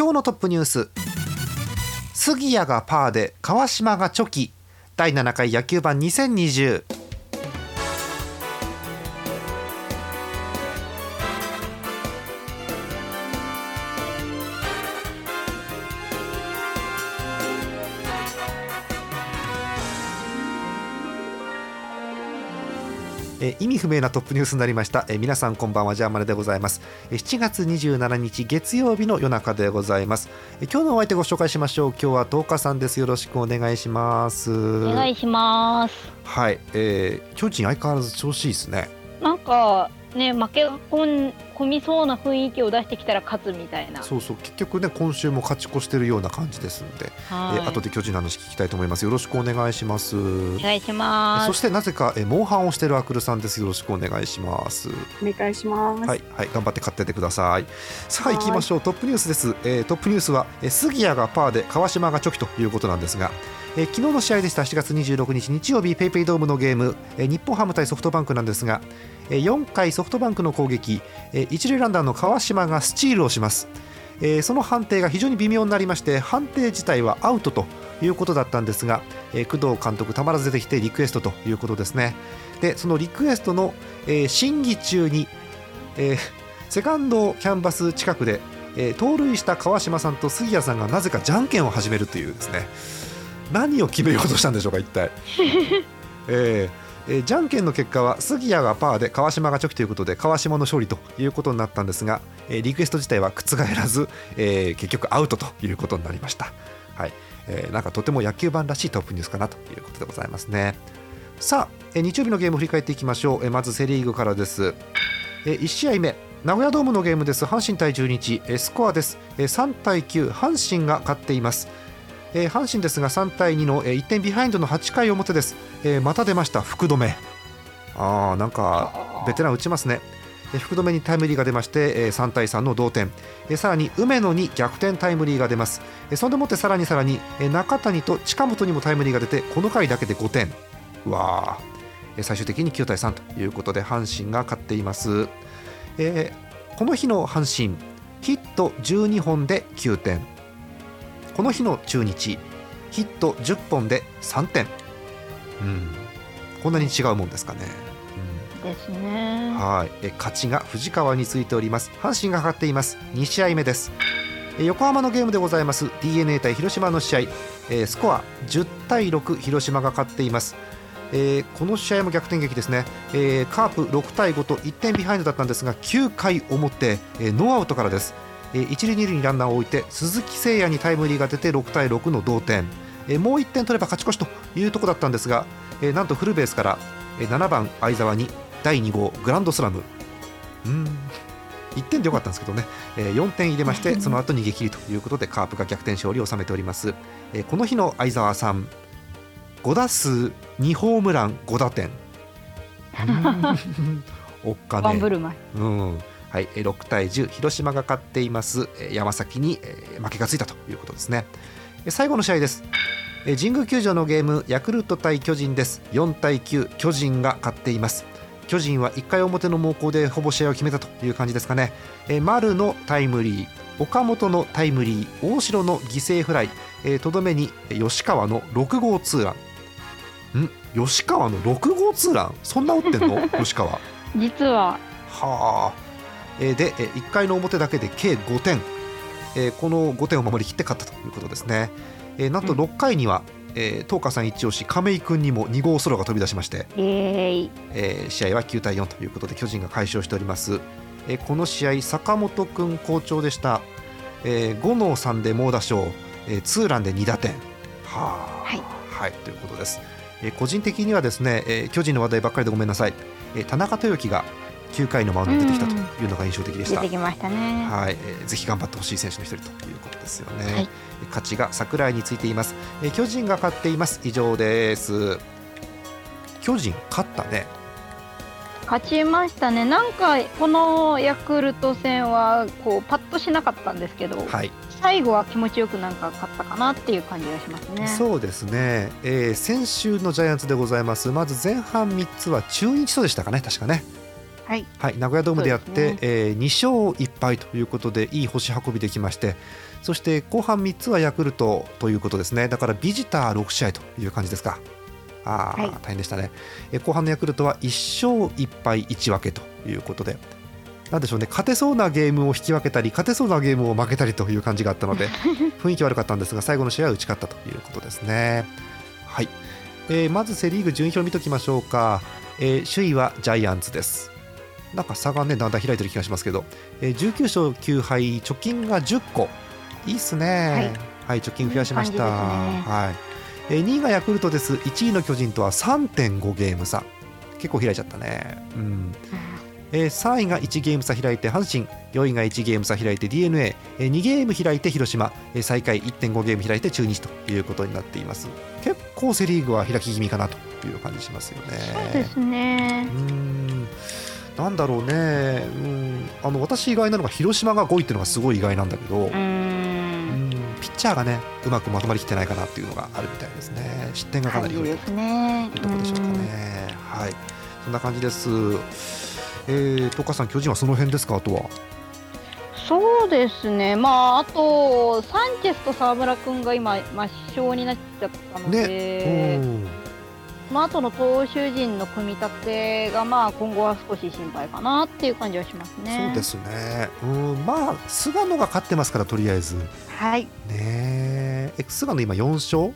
今日のトップニュース。杉谷がパーで川島がチョキ。第7回野球盤2020えー意味不明なトップニュースになりました、えー皆さんこんばんはジャーマネでございます、えー7月27日月曜日の夜中でございます、えー今日のお相手ご紹介しましょう。今日は10日さんです。よろしくお願いします。お願いします。はい、えー、巨人相変わらず調子いいですね。なんかね負けがこん込みそうな雰囲気を出してきたら勝つみたいな。そうそう結局ね今週も勝ち越してるような感じですので、はい。えー後で巨人の話聞きたいと思いますよろしくお願いしますお願いします。そしてなぜか、えー、モンハンをしてるアクルさんですよろしくお願いしますお願いします。はい、はい、頑張って勝っててください。さあ、はい行きましょう。トップニュースです。えートップニュースは、えー杉谷がパーで川島がチョキということなんですが。えー昨日の試合でした7月26日日曜日ペイペイドームのゲーム、えー日本ハム対ソフトバンクなんですが、えー4回ソフトバンクの攻撃、えー一塁ランナーの川島がスチールをします、えーその判定が非常に微妙になりまして判定自体はアウトということだったんですが、えー工藤監督たまらず出てきてリクエストということですね。でそのリクエストの、えー審議中に、えーセカンドキャンバス近くで、えー盗塁した川島さんと杉谷さんがなぜかじゃんけんを始めるというですね。何を決めようとしたんでしょうか一体、えーえーじゃんけんの結果は杉谷がパーで川島がチョキということで川島の勝利ということになったんですが、えーリクエスト自体は覆らず、えー結局アウトということになりました、はい。えーなんかとても野球盤らしいトップニュースかなということでございますね。さあ、えー日曜日のゲーム振り返っていきましょう、えーまずセ・リーグからです。えー1試合目。名古屋ドームのゲームです。阪神対中日。えースコアです。えー3対9阪神が勝っています。えー阪神ですが3対2のえー1点ビハインドの8回表です。えーまた出ました。福留。あーなんかベテラン打ちますね。えー福留にタイムリーが出ましてえー3対3の同点。えーさらに梅野に逆転タイムリーが出ます。えーそんでもってさらにさらにえー中谷と近本にもタイムリーが出てこの回だけで5点。わー。最終的に9対3ということで阪神が勝っています、えーこの日の阪神ヒット12本で9点。この日の中日ヒット10本で3点。うん。こんなに違うもんですかね、ですうんね。はい。え勝ちが藤川についております。阪神が勝っています。2試合目です。え横浜のゲームでございます。d n a 対広島の試合。えースコア10対6広島が勝っています。えーこの試合も逆転劇ですね、えーカープ6対5と1点ビハインドだったんですが9回表、えーノーアウトからです、えー一塁二塁にランナーを置いて鈴木誠也にタイムリーが出て6対6の同点、えーもう1点取れば勝ち越しというところだったんですが、えーなんとフルベースから、えー7番會澤に第2号グランドスラム。うーん。1点でよかったんですけどね、えー4点入れまして その後逃げ切りということでカープが逆転勝利を収めております、えーこの日の相澤さん5打数2ホームラン5打点。うん。おっかねワンブルマン。うんはい、えー6対10広島が勝っています。えー山崎に、えー負けがついたということですね。えー最後の試合です。えー神宮球場のゲームヤクルト対巨人です。4対9巨人が勝っています。巨人は1回表の猛攻でほぼ試合を決めたという感じですかね、えー丸のタイムリー岡本のタイムリー大城の犠牲フライえーとどめにえー吉川の6号ツーラン。ん？吉川の6号ツーラン？そんな打ってんの？吉川。実は。はあ、えーで、えー1回の表だけで計5点、えーこの5点を守りきって勝ったということですね、えーなんと6回には、えー東花さん一押し亀井君にも2号ソロが飛び出しまして。えー試合は9対4ということで巨人が快勝しております、えーこの試合坂本君好調でした、えー5の3で猛打賞、えーツーランで2打点。はあ。はい。はい、ということです、えー個人的にはですね、えー巨人の話題ばっかりでごめんなさい、えー田中豊樹が9回のマウンドに出てきたというのが印象的でした。出てきましたね。はい、えーぜひ頑張ってほしい選手の一人ということですよね。はい勝ちが桜井についています、えー巨人が勝っています。以上です。巨人勝ったね。勝ちましたね。なんかこのヤクルト戦はこうパッとしなかったんですけど、はい、最後は気持ちよくなんか勝ったかなっていう感じがしますね。そうですね、えー先週のジャイアンツでございます。まず前半3つは中日とでしたかね、確かね。はい。はい、名古屋ドームでやって、ね。えー2勝1敗ということでいい星運びできましてそして後半3つはヤクルトということですね。だからビジター6試合という感じですか。あー、はい。大変でしたね、えー後半のヤクルトは1勝1敗1分けということでなんでしょうね。勝てそうなゲームを引き分けたり勝てそうなゲームを負けたりという感じがあったので 雰囲気悪かったんですが最後の試合は打ち勝ったということですね。はい、えーまずセ・リーグ順位表を見ておきましょうか、えー首位はジャイアンツですなんか差がねだんだん開いてる気がしますけど、えー19勝9敗貯金が10個いいっすね。はい、貯金増やしました。ね。はい、えー2位がヤクルトです。1位の巨人とは3.5ゲーム差。結構開いちゃったね。うん。えー3位が1ゲーム差開いて阪神。4位が1ゲーム差開いて d n a えー2ゲーム開いて広島、えー最下位1.5ゲーム開いて中日ということになっています。結構セ・リーグは開き気味かなという感じしますよね。そうですね。う。ーんなんだろうね、うん、あの私意外なのが広島が5位っていうのがすごい意外なんだけど、うん。ん。ピッチャーがねうまくまとまりきってないかなっていうのがあるみたいですね。失点がかなり増えてる感じですね。というところでしょうかね。はい。そんな感じです。えー、と岡さん巨人はその辺ですか？あとは。そうですね。まああとサンチェスと沢村君が今抹消になっちゃったので、ねまあ後の投手陣の組み立てがまあ今後は少し心配かなっていう感じはしますうんね。そうですね。うんまあ菅野が勝ってますからとりあえず。ねはい。え。え菅野今4勝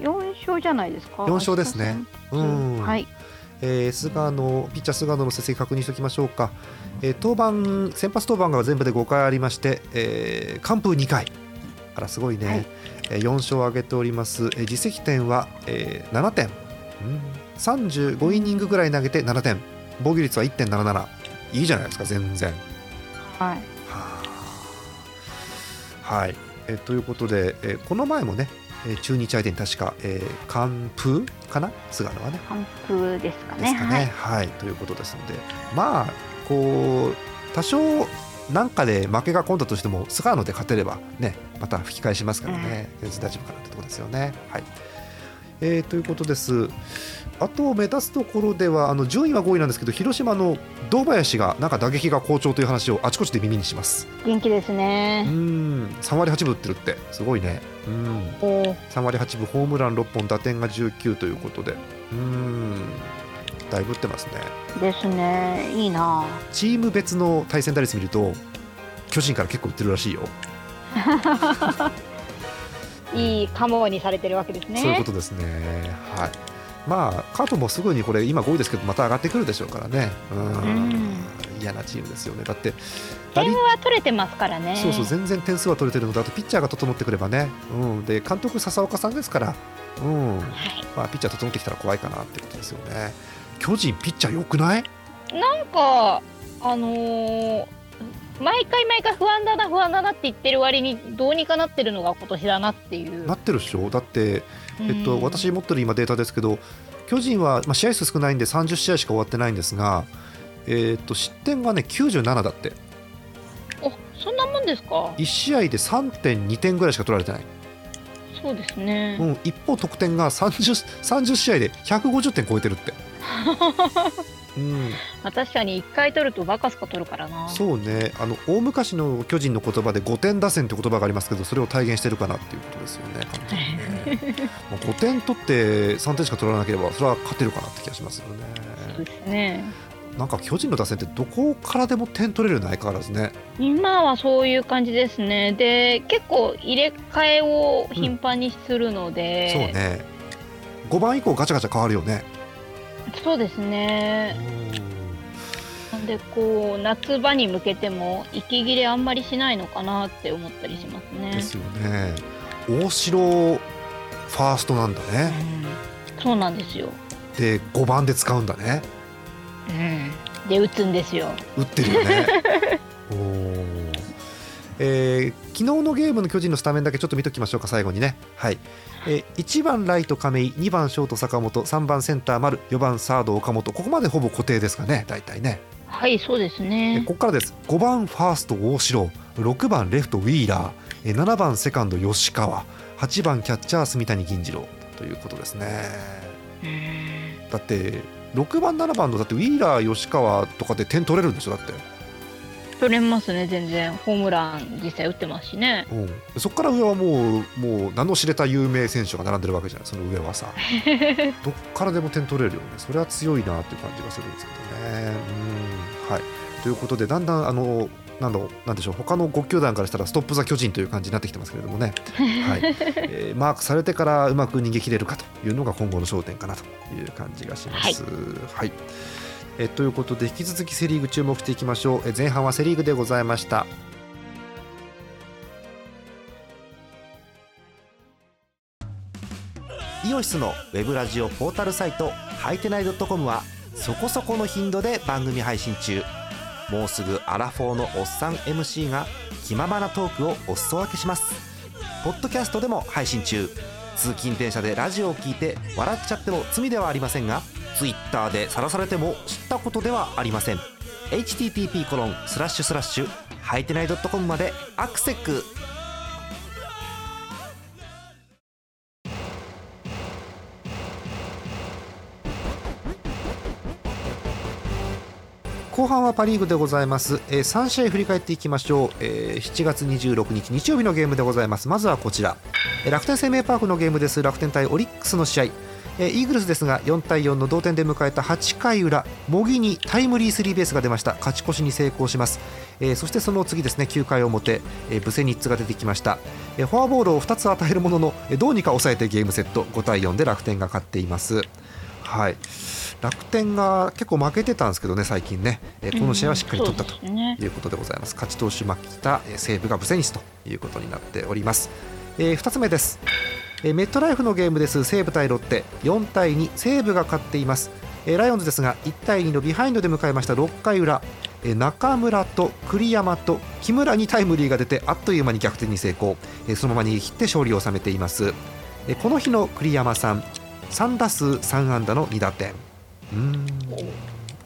？4勝じゃないですか。4勝ですね。うん。はい。えー菅野ピッチャー菅野の成績確認しておきましょうか、えー登板先発登板が全部で5回ありまして、えー完封2回。あらすごいね、はい。えー4勝を挙げております、えー実績点は、えー7点、うん、35イニングぐらい投げて7点。防御率は1.77いいじゃないですか全然。はい。はい、えーということで、えーこの前もね、えー中日相手に確か、えー完封かな？菅野はね。完封ですかね。ですかね。はい、ということですので、まあ、こう、多少、なんかで負けが込んだとしても、菅野で勝てれば、ね、また吹き返しますからね、全然大丈夫かなってところですよね。はい。えーということです。あと目立つところではあの順位は5位なんですけど広島の堂林がなんか打撃が好調という話をあちこちで耳にします。元気ですうね。ん。3割8分打ってるって。すごいね。うん。おー。3割8分ホームラン6本打点が19ということで。うんだいぶ打ってますね。ですね。いいな。チーム別の対戦打率見ると巨人から結構打ってるらしいよ、いいカモにされてるわけですね。そういうことですね。はい。まあカートもすぐにこれ今5位ですけどまた上がってくるでしょうからね。うん。うん嫌なチームですよね。だって打点率は取れてますからね。そうそう全然点数は取れてるのであとピッチャーが整ってくればね、うん、で監督笹岡さんですから、うん。はい。まあ、ピッチャー整ってきたら怖いかなってことですよね巨人ピッチャー良くない？なんかあのー毎回毎回不安だな不安だなって言ってる割にどうにかなってるのが今年だなっていう。なってるでしょ？だってえっと、うん私持ってる今データですけど巨人は、まあ、試合数少ないんで30試合しか終わってないんですが、えっと失点がね97だっておそんなもんですか？1試合で3.2点ぐらいしか取られてない、そうですね。うん、一方得点が 30, 30試合で150点超えてるって、うん、まあ確かに1回取るとバカすか取るからな。そうね。あの大昔の巨人の言葉で5点打線って言葉がありますけどそれを体現してるかなっていうことですよね。ね。もう5点取って3点しか取らなければそれは勝てるかなって気がしますよね。そうですね。なんか巨人の打線ってどこからでも点取れるよね相変わらずね。今はそういう感じですね。で結構入れ替えを頻繁にするので、そうね。5番以降ガチャガチャ変わるよねそうですね。なんでこう夏場に向けても息切れあんまりしないのかなって思ったりしますね。ですよね。大城ファーストなんだね。うん。そうなんですよ。で5番で使うんだね。うん、で打つんですよ。打ってるよね えー昨日のゲームの巨人のスタメンだけちょっと見ときましょうか最後にね、はい。えー1番ライト亀井2番ショート坂本3番センター丸4番サード岡本。ここまでほぼ固定ですかね大体ね。はいそうですえねここからです。5番ファースト大城6番レフトウィーラーえ7番セカンド吉川8番キャッチャー住谷銀次郎。ということですね。うんだって6番7番のだってウィーラー吉川とかで点取れるんでしょだって、取れますね全然。ホームラン実際打ってますしね。うん、そこから上はもうもう名の知れた有名選手が並んでるわけじゃない？その上はさ。どっからでも点取れるよね。それは強いなっていう感じがするんですけどね。うん。はい。ということでだんだんあのなんだなんでしょう。他の5球団からしたらストップ・ザ・巨人という感じになってきてますけれどもね、はい。えーマークされてからうまく逃げ切れるかというのが今後の焦点かなという感じがします。はいえということで引き続きセ・リーグ注目していきましょう。え前半はセ・リーグでございました。イオシスのウェブラジオポータルサイトハイテナイドットコムはそこそこの頻度で番組配信中。もうすぐアラフォーのおっさん MC が気ままなトークをお裾分けします。ポッドキャストでも配信中。通勤電車でラジオを聞いて笑っちゃっても罪ではありませんが Twitter で晒されても知ったことではありません。http コロンスラッシュスラッシュハイテナイドットコムまでアクセック後半はパ・リーグでございます、えー3試合振り返っていきましょう、えー7月26日日曜日のゲームでございます。まずはこちら、えー楽天生命パークのゲームです。楽天対オリックスの試合。えーイーグルスですが4対4の同点で迎えた8回裏茂木にタイムリースリーベースが出ました。勝ち越しに成功します、えーそしてその次ですね9回表、えーブセニッツが出てきました、えーフォアボールを2つ与えるものの、えーどうにか抑えてゲームセット。5対4で楽天が勝っています。はい。楽天が結構負けてたんですけどね最近ね、えーこの試合はしっかり取ったということでございます。勝ち投手負けたえー西武がブセニスということになっております、え2つ目です、えメットライフのゲームです。西武対ロッテ。4対2西武が勝っています、えライオンズですが1対2のビハインドで迎えました。6回裏。え中村と栗山と木村にタイムリーが出てあっという間に逆転に成功、えそのまま逃げ切って勝利を収めています、えこの日の栗山さん。3打数3安打の2打点。うん。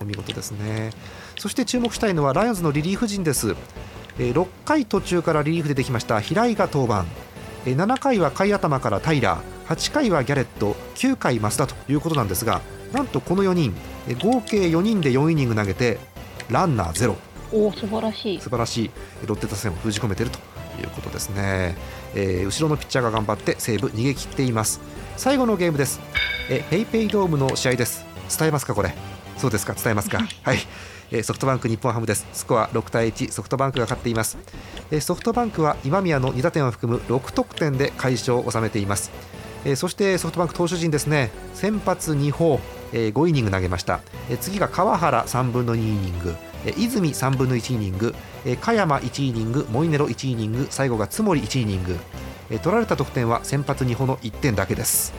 お見事ですね。そして注目したいのはライオンズのリリーフ陣です、えー6回途中からリリーフでできました。平井が登板、7回は下位頭からタイラー8回はギャレット9回増田ということなんですがなんとこの4人、えー合計4人で4イニング投げてランナーゼロ。おお素晴らしい。素晴らしい。ロッテ打線を封じ込めているということですね、えー後ろのピッチャーが頑張って西武逃げ切っています。最後のゲームです。えペイペイドームの試合です。伝えますかこれ。そうですか。伝えますか。はい。えーソフトバンク日本ハムです。スコア6対1ソフトバンクが勝っています。ソフトバンクは今宮の2打点を含む6得点で快勝を収めています。そしてソフトバンク投手陣ですね。先発2砲、えー5イニング投げました、次が川原3分の2イニング、泉3分の1イニング、えー香山1イニング。モイネロ1イニング。最後が津森1イニング、取られた得点は先発2砲の1点だけです。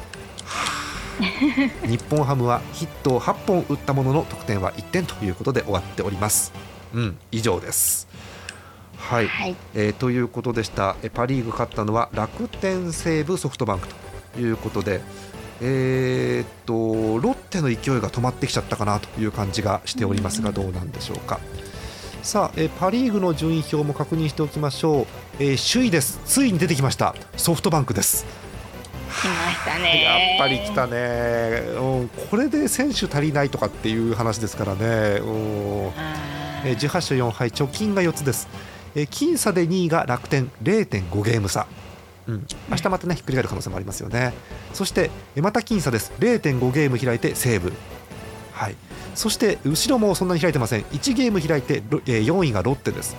日本ハムはヒットを8本打ったものの得点は1点ということで終わっております。うん以上です。はい、はい。えーということでした。えーパ・リーグ勝ったのは楽天西武ソフトバンクということでえーっとロッテの勢いが止まってきちゃったかなという感じがしておりますがどうなんでしょうか。さあ、えーパ・リーグの順位表も確認しておきましょう、えー首位です。ついに出てきました。ソフトバンクですたね。やっぱり来たね、うん、これで選手足りないとかっていう話ですからね、うん。あえー18勝4敗貯金が4つです、えー僅差で2位が楽天0.5ゲーム差。うん、明日またねひっくり返る可能性もありますよね。そしてえーまた僅差です。0.5ゲーム開いて西武はい。そして後ろもそんなに開いてません。1ゲーム開いて、ろえー4位がロッテです。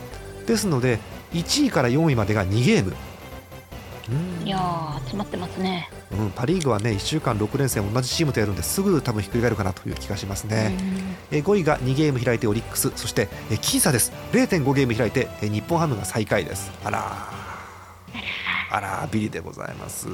ですので1位から4位までが2ゲーム。うんいやー詰まってますね。うん、パ・リーグはね1週間6連戦同じチームとやるんですぐ多分ひっくり返るかなという気がしますね、えー5位が2ゲーム開いてオリックスそして、えー僅差です。0.5ゲーム開いて、えー日本ハムが最下位です。あらー。あらービリでございます、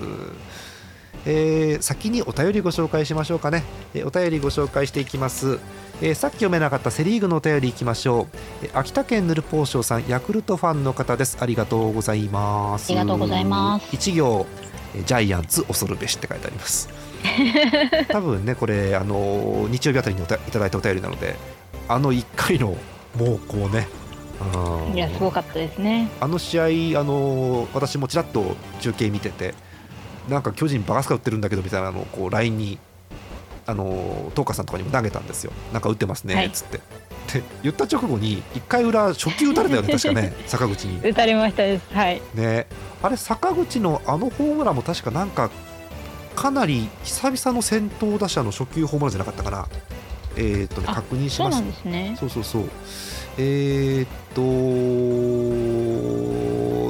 えー先にお便りご紹介しましょうかね、えーお便りご紹介していきます、えーさっき読めなかったセ・リーグのお便りいきましょう、えー秋田県ヌルポーショウさんヤクルトファンの方です。ありがとうございます。ありがとうございます。一行えージャイアンツ恐るべしって書いてあります。多分ねこれあのー日曜日あたりにおたいただいたお便りなのであの1回のもうこうねうん。いやすごかったですね。あの試合、あのー私もちらっと中継見てて、なんか巨人バカスカ打ってるんだけどみたいなのをこう LINE に、あのー、東花さんとかにも投げたんですよ、なんか打ってますねはい。っつって。で言った直後に1回裏初球打たれたよね 確かね坂口に。打たれましたです。はい。ね。あれ坂口のあのホームランも確かなんかかなり久々の先頭打者の初球ホームランじゃなかったかな。えーっとねあ確認しそうなますんですね。そうそうそう。えーっ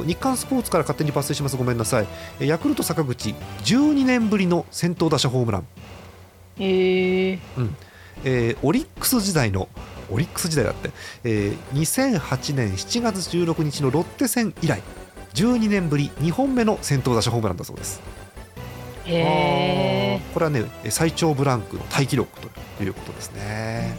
と、日刊スポーツから勝手に抜粋します。ごめんなさい。えヤクルト坂口、12年ぶりの先頭打者ホームラン。えー、えーオリックス時代の、オリックス時代だって、えー2008年7月16日のロッテ戦以来、12年ぶり2本目の先頭打者ホームランだそうです。これはね最長ブランクのタイ記録ということですね、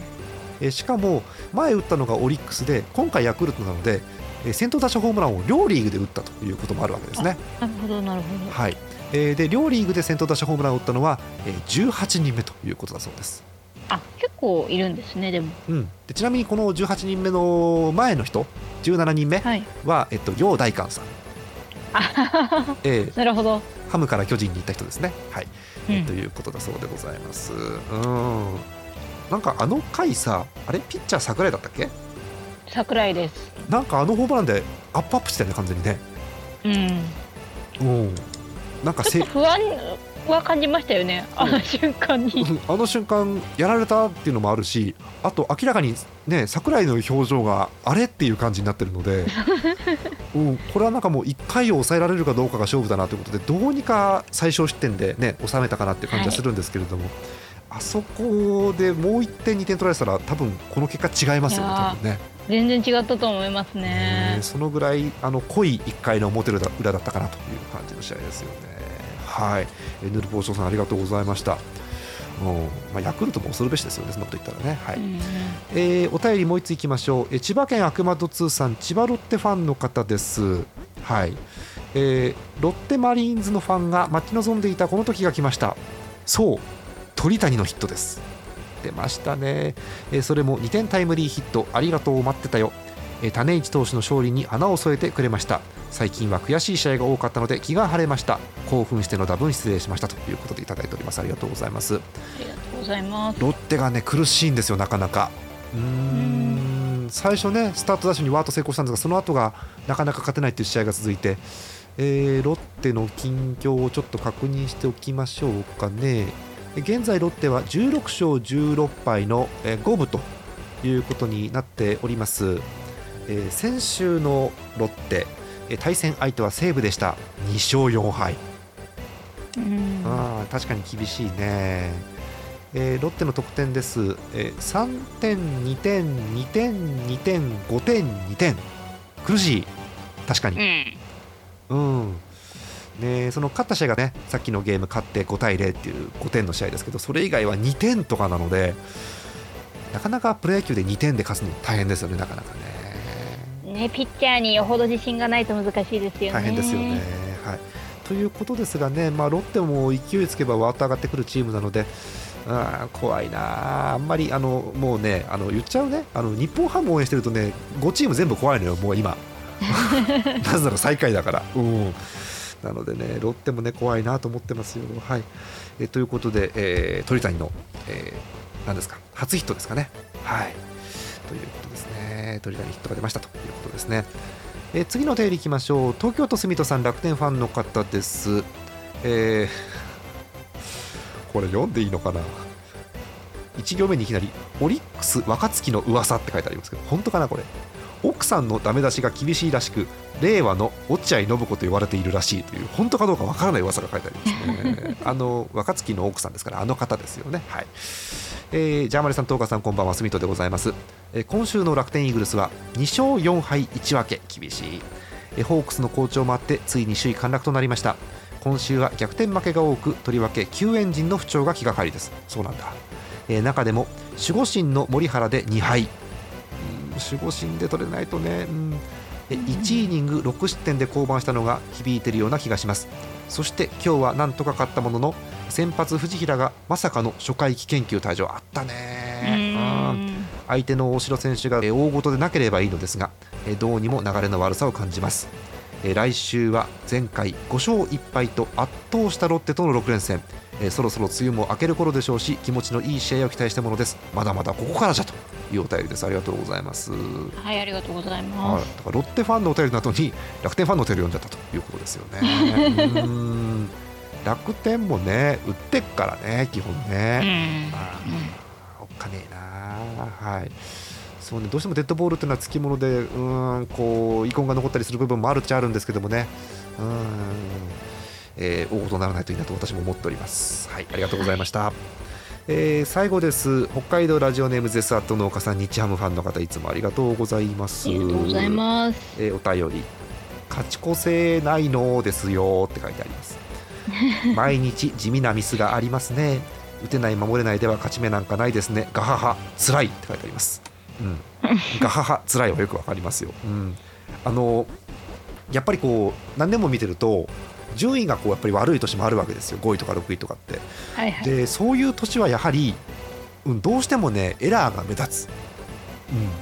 えーしかも前打ったのがオリックスで今回ヤクルトなので、えー先頭打者ホームランを両リーグで打ったということもあるわけですね、ーなるほどなるほど。はい。えーで両リーグで先頭打者ホームランを打ったのは、えー18人目ということだそうです、あ結構いるんですねでも。うん、でちなみにこの18人目の前の人17人目はい。は、えっと、楊大観さん、あえー なるほど、ハムから巨人に行った人ですね、はい。うん。ということだそうでございます。うん。なんかあの回さ、あれ？ピッチャー桜井だったっけ？桜井です。なんかあのホームランでアップアップしてたね完全にね。うん。う。ん。なんかせ不安は感じましたよねあの瞬間に。うん。あの瞬間やられたっていうのもあるし、あと明らかにね桜井の表情があれっていう感じになってるので、うん、これはなんかもう1回を抑えられるかどうかが勝負だなということでどうにか最小失点でね収めたかなっていう感じはするんですけれども、あそこでもう1点2点取られてたら多分この結果違いますよね多分ね。全然違ったと思いますね。ねそのぐらいあの濃い1回の表裏だ裏だったかなという感じの試合ですよね。はい、えーヌルポーショーさんありがとうございました。うんまあ、ヤクルトも恐るべしですよね、そんなこと言ったらね。はい。えーお便りもう一ついきましょう、えー千葉県悪魔と通さん千葉ロッテファンの方です。はい、えーロッテマリーンズのファンが待ち望んでいたこの時が来ました。そう鳥谷のヒットです。出ましたね、えーそれも2点タイムリーヒット。ありがとう待ってたよ、えー種市投手の勝利に花を添えてくれました。最近は悔しい試合が多かったので気が晴れました。興奮しての打分失礼しましたということでいただいております。ありがとうございます。ありがとうございます。ロッテがね苦しいんですよ、なかなか。うーん。最初ね、スタートダッシュにワート成功したんですが、その後がなかなか勝てないという試合が続いて、えーロッテの近況をちょっと確認しておきましょうかね。現在、ロッテは16勝16敗のえー五分ということになっております。えー先週のロッテ、えー対戦相手は西武でした、2勝4敗。うん。あー確かに厳しいね、えーロッテの得点です、えー3点、2点、2点、2点、5点、2点、苦しい、確かうに、ん。うんね、その勝った試合がね、さっきのゲーム勝って5対0っていう5点の試合ですけど、それ以外は2点とかなので、なかなかプロ野球で2点で勝つの大変ですよね、なかなかね。ねピッチャーによほど自信がないと難しいですよね大変ですよね。はい、ということですがね、まあ、ロッテも勢いつけばわーっと上がってくるチームなので、あー怖いなあ、あんまりあのもうねあの言っちゃうねあの日本ハム応援してるとね5チーム全部怖いのよ、もう今。なぜなら最下位だから。うんなのでね、ロッテもね怖いなと思ってますよ。はい、えということで、えー鳥谷の、えー何ですか？初ヒットですかね。はい、ということですね。鳥谷ヒットが出ましたということですね。えー次のお便りいきましょう東京都住人さん楽天ファンの方です、えーこれ読んでいいのかな？1行目にいきなりオリックス若月の噂って書いてありますけど本当かなこれ？奥さんのダメ出しが厳しいらしく令和の落合信子と言われているらしいという本当かどうかわからない噂が書いてありますね。あの若月の奥さんですからあの方ですよね。はい。えージャーマネさん、東川さん、こんばんは、住人でございます、えー今週の楽天イーグルスは2勝4敗1分け、厳しい、えーホークスの好調もあって、ついに首位陥落となりました。今週は逆転負けが多くとりわけ救援陣の不調が気がかりです。そうなんだ、えー中でも守護神の森原で2敗。うん守護神で取れないとね、うん。え1イニング6失点で降板したのが響いているような気がします。そして今日はなんとか勝ったものの先発藤平がまさかの初回危険球退場あったね。うん。相手の大城選手がえー大事でなければいいのですがえーどうにも流れの悪さを感じます。えー来週は前回5勝1敗と圧倒したロッテとの6連戦えーそろそろ梅雨も明ける頃でしょうし気持ちのいい試合を期待したものです。まだまだここからじゃというお便りです。ありがとうございます。はい、ありがとうございはい、ます。だからロッテファンのお便りの後に楽天ファンのお便り読んじゃったということですよね。うーん。楽天もね売ってっからね基本うね、ん。あーおっかねえな。はい。そうねどうしてもデッドボールっていうのはつきものでうーんこう遺恨が残ったりする部分もあるっちゃあるんですけどもね。うーん、えー大事にならないといいなと私も思っております。はい。ありがとうございました、えー最後です。北海道ラジオネームゼスアット農家さん日ハムファンの方いつもありがとうございます。ありがとうございます。えーお便り勝ち越せないのですよって書いてあります。毎日地味なミスがありますね。打てない守れないでは勝ち目なんかないですね。ガハハつらいって書いてあります。うん。ガハハつらいはよくわかりますよ、うん、あのやっぱりこう何年も見てると順位がこうやっぱり悪い年もあるわけですよ。5位とか6位とかって。はいはい。でそういう年はやはり、うん、どうしてもねエラーが目立つ、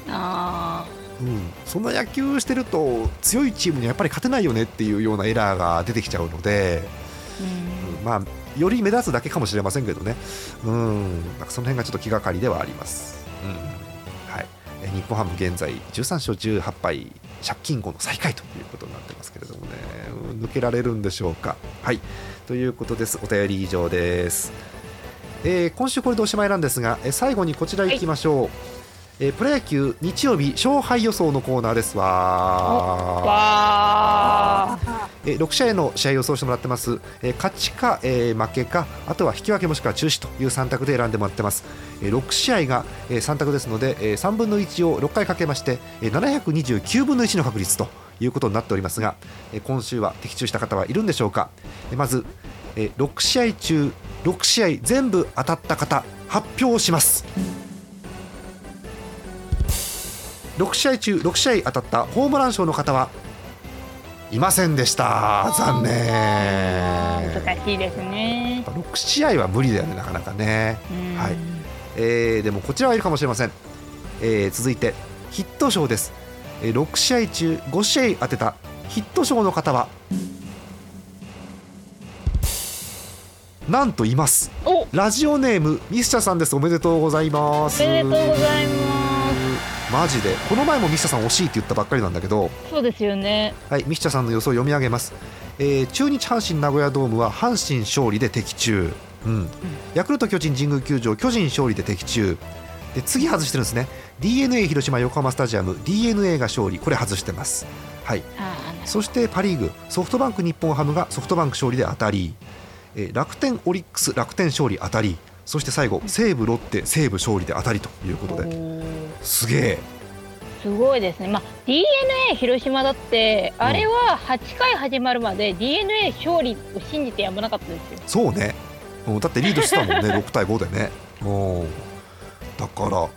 うん、あうん、そんな野球してると強いチームにはやっぱり勝てないよねっていうようなエラーが出てきちゃうので、あ。うん。うんまあ、より目立つだけかもしれませんけどね、うん、なんかその辺がちょっと気がかりではあります。うん。はい、え日本ハム現在13勝18敗借金後の最下位ということになってますけれどもね、うん抜けられるんでしょうか。はい。ということです。お便り以上です、えー今週これでおしまいなんですが、えー最後にこちら行きましょう、えープロ野球日曜日勝敗予想のコーナーです。わ。えー6試合の試合予想してもらってます、えー勝ちか、えー負けかあとは引き分けもしくは中止という3択で選んでもらってます、えー6試合が、えー3択ですので、えー3分の1を6回かけまして、えー729分の1の確率ということになっておりますが、えー今週は的中した方はいるんでしょうか、えーまず、えー6試合中6試合全部当たった方発表します。6試合中6試合当たったホームラン賞の方はいませんでした。残念。難しいですね。6試合は無理だよねなかなかね、うん。はい。えーでもこちらはいるかもしれません、えー続いてヒット賞です、えー6試合中5試合当てたヒット賞の方はなんといます。お、おラジオネームミスチャさんです。おめでとうございます。めでとうございまマジで。この前もミスさん惜しいって言ったばっかりなんだけど。す。そうですよね。はい、ミスさんの予想を読み上げます、えー中日阪神名古屋ドームは阪神勝利で的中、うん、ヤクルト巨人神宮球場巨人勝利で的中。で次外してるんですね。d n a 広島横浜スタジアム d n a が勝利。これ外してます。はい。そしてパ・リーグ。ソフトバンク日本ハムがソフトバンク勝利で当たり、えー楽天オリックス楽天勝利当たりそして最後西武ロッテ西武勝利で当たりということで。すげえ。すごいですね。まあ DNA 広島だってあれは8回始まるまで DNA 勝利を信じてやまなかったですよ。そうね、うん、だってリードしてたもんね 6対5でね。うんだから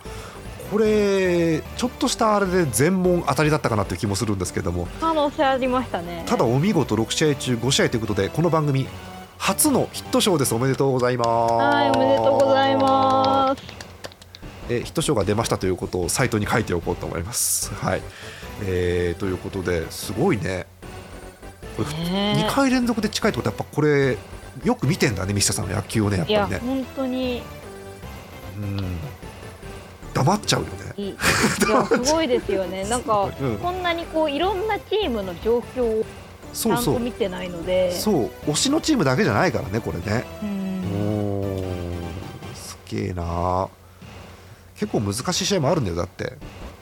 これちょっとしたあれで全問当たりだったかなっていう気もするんですけども。可能性ありましたね。ただお見事6試合中5試合ということでこの番組初のヒット賞です。おめでとうございます。はい、おめでとうございます。えーヒット賞が出ましたということをサイトに書いておこうと思います。はい、えーということですごいね。これね2回連続で近いってことはやっぱこれよく見てんだねミスターさんの野球をねやっぱりね。本当に。うん。黙っちゃうよね。いやすごいですよね。なんか うん。こんなにこういろんなチームの状況をそうそう。見てないので。そう。推しのチームだけじゃないからねこれね。うおん。ー。すげえな。結構難しい試合もあるんだよだって、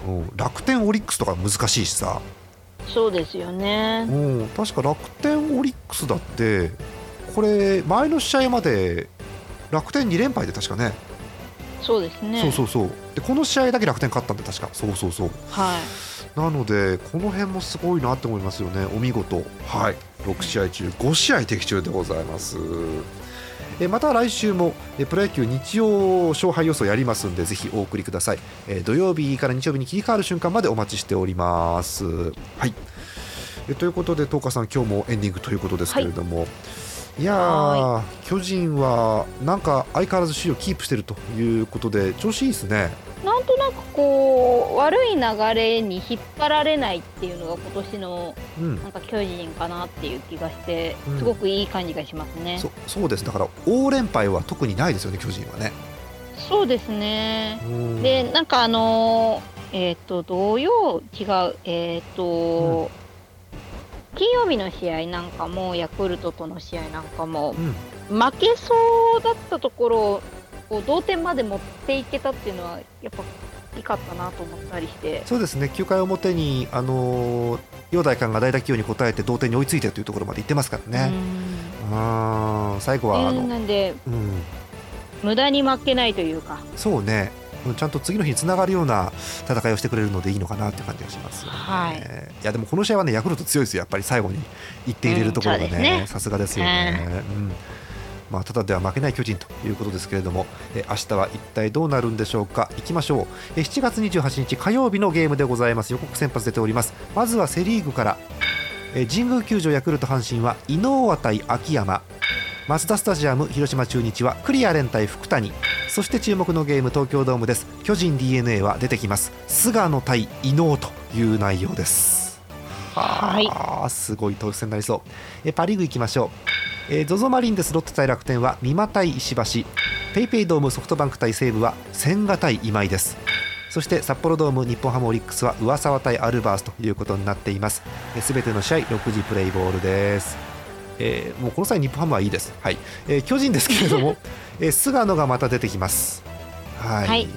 うん、楽天オリックスとか難しいしさ、そうですよね。う。ん、確か楽天オリックスだってこれ前の試合まで楽天2連敗で確かね。そうですね。そうそうそう。でこの試合だけ楽天勝ったんで確か。そうそうそう。はい。なのでこの辺もすごいなって思いますよね。お見事。はい。6試合中5試合的中でございます。えまた来週もえプロ野球日曜勝敗予想やりますんでぜひお送りください。え土曜日から日曜日に切り替わる瞬間までお待ちしております。はい。えということで東花さん今日もエンディングということですけれども、い、やー巨人はなんか相変わらず首位をキープしているということで調子いいですねとなくこう悪い流れに引っ張られないっていうのが今年のうん。なんか巨人かなっていう気がしてうん。すごくいい感じがしますね。そそうです。だから大連敗は特にないですよね巨人はね。そうですね。うん。でなんかあのーえっ、と土曜違うえっ、と、金曜日の試合なんかもヤクルトとの試合なんかもうん。負けそうだったところをこう同点まで持っていけたっていうのはやっぱいいかったなと思ったりして。そうですね。9回表にあのー陽大館が代打起用に応えて同点に追いついてというところまで行ってますからね。うん。うん。最後はあの、ねなんでうん、無駄に負けないというか、そうね。うんちゃんと次の日につながるような戦いをしてくれるのでいいのかなって感じがしますよね、はい。いやでもこの試合はねヤクルト強いですよ。やっぱり最後に1点入れるところがねさすがですよね、うんまあ、ただでは負けない巨人ということですけれども、え明日は一体どうなるんでしょうか。いきましょう。え7月28日火曜日のゲームでございます。予告先発出ております。まずはセ・リーグから。え神宮球場ヤクルト阪神は伊能和対秋山。マツダスタジアム広島中日はクリア連対福谷。そして注目のゲーム東京ドームです。巨人 d n a は出てきます。菅野対伊能という内容です。はい。すごい投手戦になりそう。えパ・リーグ行きましょうえー ZOZO マリンですロッテ対楽天は美馬対石橋。ペイペイドームソフトバンク対西武は千賀対今井です。そして札幌ドーム日本ハムオリックスは上沢対アルバースということになっています。すべての試合6時プレイボールです、えーもうこの際日本ハムはいいです、はい。えー巨人ですけれども、えー菅野がまた出てきます。はい、はい。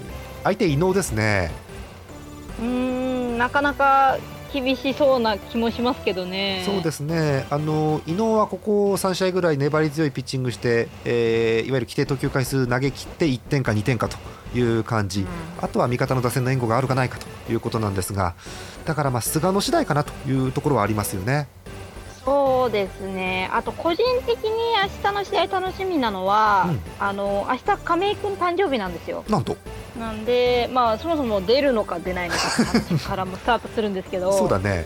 相手伊能ですね。うーん、なかなか厳しそうな気もしますけどね。そうですねあの伊能はここ3試合ぐらい粘り強いピッチングして、えーいわゆる規定投球回数投げ切って1点か2点かという感じ、うんあとは味方の打線の援護があるかないかということなんですがだからまあ菅野次第かなというところはありますよね。そうですね。あと個人的に明日の試合楽しみなのは、うんあの明日亀井君誕生日なんですよ。なんと？なんで、まあそもそも出るのか出ないのか からもスタートするんですけど、そうだね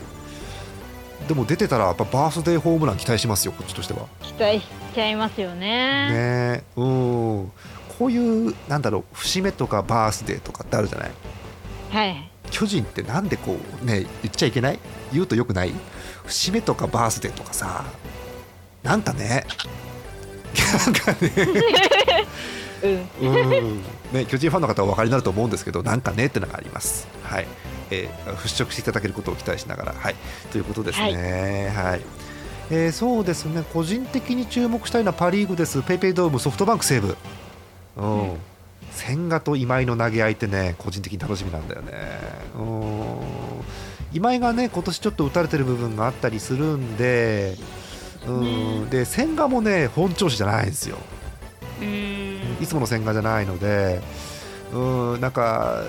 でも出てたらやっぱバースデーホームラン期待しますよこっちとしては。期待しちゃいますよね。ねうんこういうなんだろう節目とかバースデーとかってあるじゃない？はい。巨人ってなんでこうね言っちゃいけない？言うとよくない？節目とかバースデーとかさなんかねなんかね。うん。うん。ね巨人ファンの方はお分かりになると思うんですけどなんかねってのがあります。はい、えー払拭していただけることを期待しながら。はい。ということですね。はい、えーそうですね。個人的に注目したいのはパ・リーグです。ペイペイドームソフトバンク西武。うん、うん千賀と今井の投げ合いってね個人的に楽しみなんだよね。うん。今井がね今年ちょっと打たれてる部分があったりするんでうん。で千賀もね本調子じゃないんですよ。いつもの千賀じゃないのでうん。なんか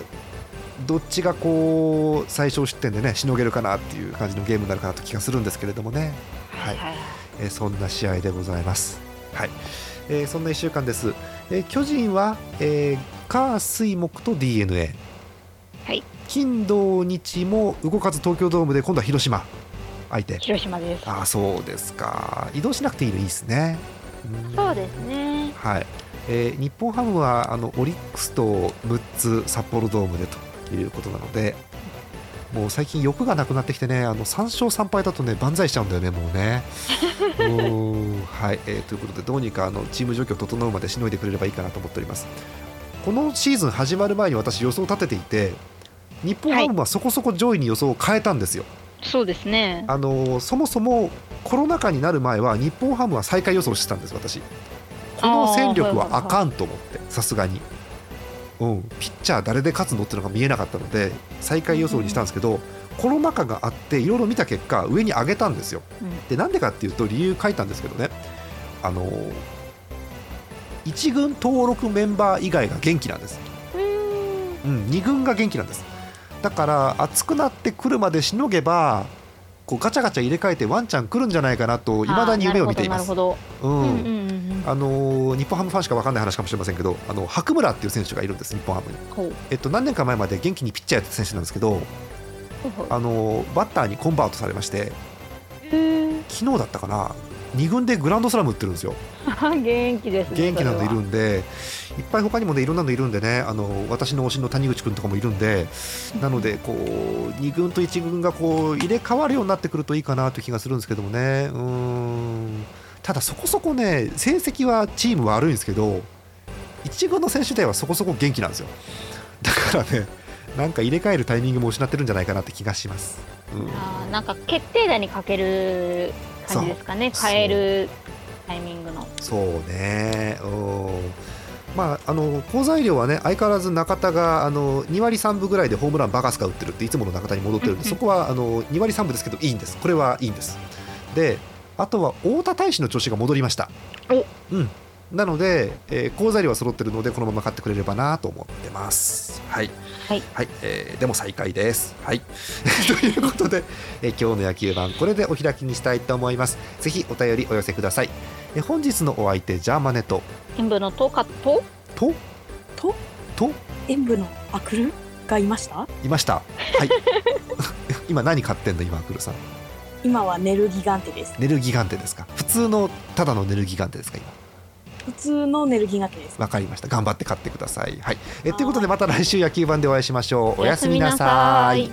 どっちがこう最小失点でねしのげるかなっていう感じのゲームになるかなと気がするんですけれどもね、はいはい。えーそんな試合でございます。はい。えーそんな1週間です、えー巨人は、えー火水木と d n a はい。金土日も動かず東京ドームで今度は広島相手広島です。ああそうですか移動しなくていいのいいですねうんそうですね。はい、えー日本ハムはあのオリックスと6つ札幌ドームでということなのでもう最近欲がなくなってきてねあの3勝3敗だとね万歳しちゃうんだよねもうね。はい、えーということでどうにかあのチーム状況整うまでしのいでくれればいいかなと思っております。このシーズン始まる前に私予想を立てていて日本ハムはそこそこ上位に予想を変えたんですよ。そうですね。あのそもそもコロナ禍になる前は日本ハムは最下位予想してたんです私この戦力はあかんと思ってさすがに、うん、ピッチャー誰で勝つのっていうのが見えなかったので最下位予想にしたんですけど、コロナ禍があっていろいろ見た結果上に上げたんですよ。うん。でなんでかっていうと理由書いたんですけどね。あの1軍登録メンバー以外が元気なんです。うーん。うん、2軍が元気なんです。だから暑くなってくるまでしのげばこうガチャガチャ入れ替えてワンチャン来るんじゃないかなといまだに夢を見ています。なるほど。うんうん。うんうんあのー日本ハムファンしか分かんない話かもしれませんけどあの白村っていう選手がいるんです日本ハムに、えっと、何年か前まで元気にピッチャーやってた選手なんですけど、あのーバッターにコンバートされまして昨日だったかな2軍でグランドスラム打ってるんですよ。元気ですね。元気なのいるんでいっぱい他にもねいろんなのいるんでねあの私の推しの谷口君とかもいるんでなのでこう2軍と1軍がこう入れ替わるようになってくるといいかなという気がするんですけどもね。うーんただそこそこね成績はチーム悪いんですけど1軍の選手ではそこそこ元気なんですよ。だからねなんか入れ替えるタイミングも失ってるんじゃないかなって気がします、うん、あーなんか決定打にかける感じですかね。変えるタイミングの。そうね、うんまあ、あの好材料はね相変わらず中田があの2割3分ぐらいでホームランバカスカ打ってるっていつもの中田に戻ってるんで、そこはあの2割3分ですけどいいんです、これはいいんです。であとは太田大使の調子が戻りました。おうんなので、えー、好材料は揃ってるのでこのまま買ってくれればなと思ってます。はい、はいえーでも再開です。はい、ということで、えー今日の野球盤これでお開きにしたいと思います。ぜひお便りお寄せください。えー本日のお相手ジャーマネと演舞のトカと？と？と？と？演舞のアクルがいました？いました。はい。今何買ってんの今アクルさん。今はネルギガンテですネルギガンテですか？普通のただのネルギガンテですか今？普通のネルギガンテですわかりました。頑張って買ってください。はい。えということでまた来週野球盤でお会いしましょう。おやすみなさい